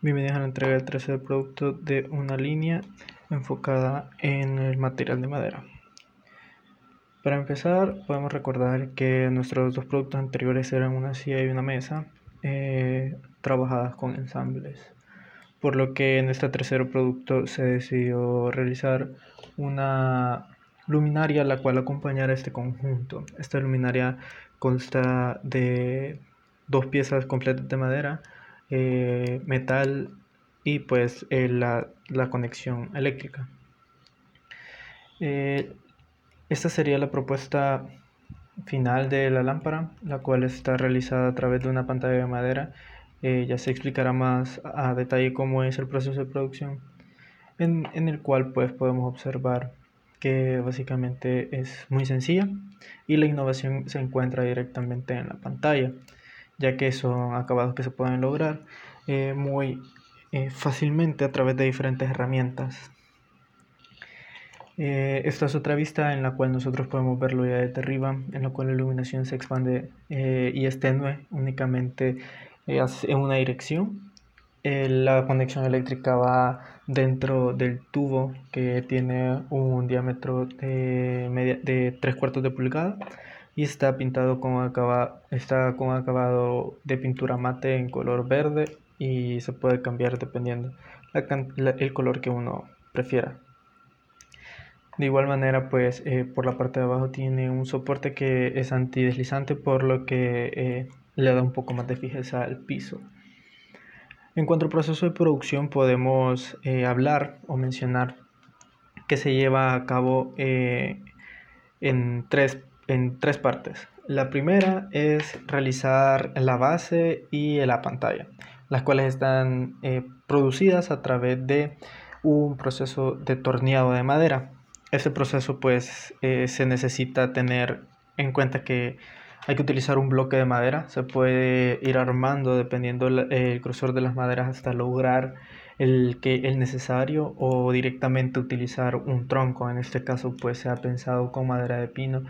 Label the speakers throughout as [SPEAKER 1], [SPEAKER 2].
[SPEAKER 1] Bienvenidos a la entrega del tercer producto de una línea enfocada en el material de madera. Para empezar, podemos recordar que nuestros dos productos anteriores eran una silla y una mesa eh, trabajadas con ensambles, por lo que en este tercer producto se decidió realizar una luminaria la cual acompañara este conjunto. Esta luminaria consta de dos piezas completas de madera eh, metal y pues eh, la, conexión eléctrica. Eh, esta sería la propuesta final de la lámpara, la cual está realizada a través de una pantalla de madera. ya se explicará más a detalle cómo es el proceso de producción, en, en el cual pues podemos observar que básicamente es muy sencilla y la innovación se encuentra directamente en la pantalla ya que son acabados que se pueden lograr eh, muy eh, fácilmente a través de diferentes herramientas. Eh, esta es otra vista en la cual nosotros podemos verlo ya desde arriba, en la cual la iluminación se expande y es tenue únicamente en una dirección. la conexión eléctrica va dentro del tubo que tiene un diámetro de, media, de 3 cuartos de pulgada y está pintado con acabado, está con acabado de pintura mate en color verde y se puede cambiar dependiendo el color que uno prefiera. De igual manera, pues eh, por la parte de abajo tiene un soporte que es antideslizante, por lo que eh, le da un poco más de fijeza al piso. En cuanto al proceso de producción, podemos eh, hablar o mencionar que se lleva a cabo en tres en tres partes. La primera es realizar la base y la pantalla, las cuales están eh, producidas a través de un proceso de torneado de madera. Ese proceso pues eh, se necesita tener en cuenta que hay que utilizar un bloque de madera, se puede ir armando dependiendo el, grosor de las maderas hasta lograr el, que, el necesario o directamente utilizar un tronco. En este caso pues se ha pensado con madera de pino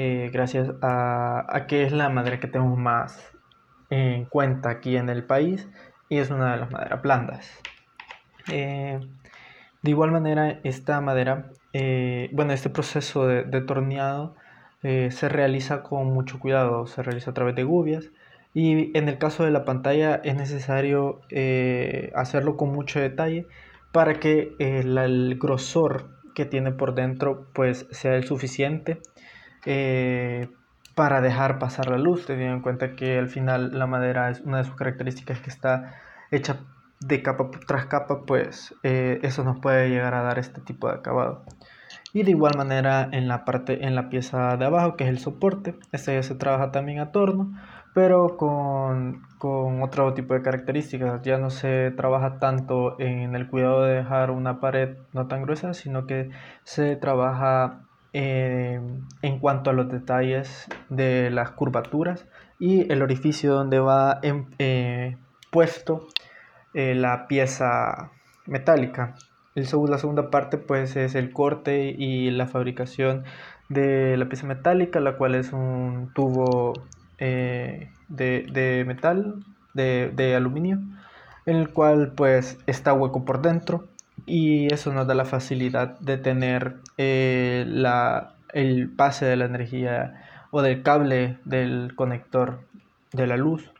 [SPEAKER 1] eh, gracias a, que es la madera que tenemos más en cuenta aquí en el país y es una de las maderas blandas. Eh, de igual manera, esta madera, eh, bueno, este proceso de, torneado se realiza con mucho cuidado, se realiza a través de gubias y en el caso de la pantalla es necesario hacerlo con mucho detalle para que el grosor que tiene por dentro pues sea el suficiente eh, para dejar pasar la luz, teniendo en cuenta que al final la madera es una de sus características que está hecha de capa tras capa, pues eh, eso nos puede llegar a dar este tipo de acabado. Y de igual manera en la parte, en la pieza de abajo, que es el soporte, este ya se trabaja también a torno, pero con, con otro tipo de características. Ya no se trabaja tanto en el cuidado de dejar una pared no tan gruesa, sino que se trabaja eh, en cuanto a los detalles de las curvaturas y el orificio donde va eh, puesto eh, la pieza metálica. La segunda parte pues es el corte y la fabricación de la pieza metálica, la cual es un tubo de, de, metal, de, de aluminio, en el cual pues está hueco por dentro y eso nos da la facilidad de tener eh, el pase de la energía o del cable del conector de la luz.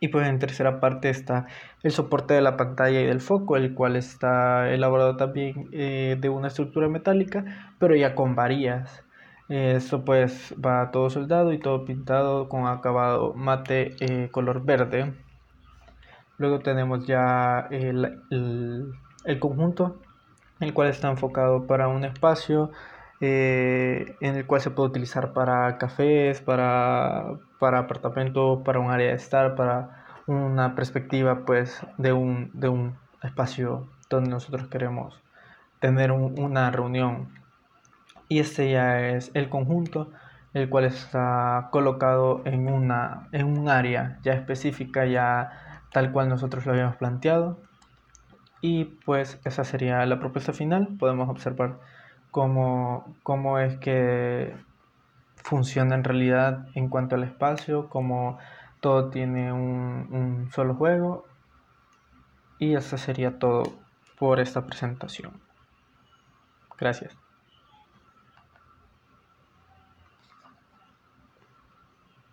[SPEAKER 1] Y pues en tercera parte está el soporte de la pantalla y del foco, el cual está elaborado también eh, de una estructura metálica, pero ya con varillas. Esto pues va todo soldado y todo pintado con acabado mate eh, color verde. Luego tenemos ya el conjunto, el cual está enfocado para un espacio eh, en el cual se puede utilizar para cafés, para, para apartamentos, para un área de estar, para una perspectiva pues de un, de un espacio donde nosotros queremos tener una reunión. Y este ya es el conjunto, el cual está colocado en, una, en un área ya específica, ya tal cual nosotros lo habíamos planteado. Y pues esa sería la propuesta final. Podemos observar cómo, cómo es que funciona en realidad en cuanto al espacio, cómo todo tiene un, un solo juego Y eso sería todo por esta presentación. Gracias.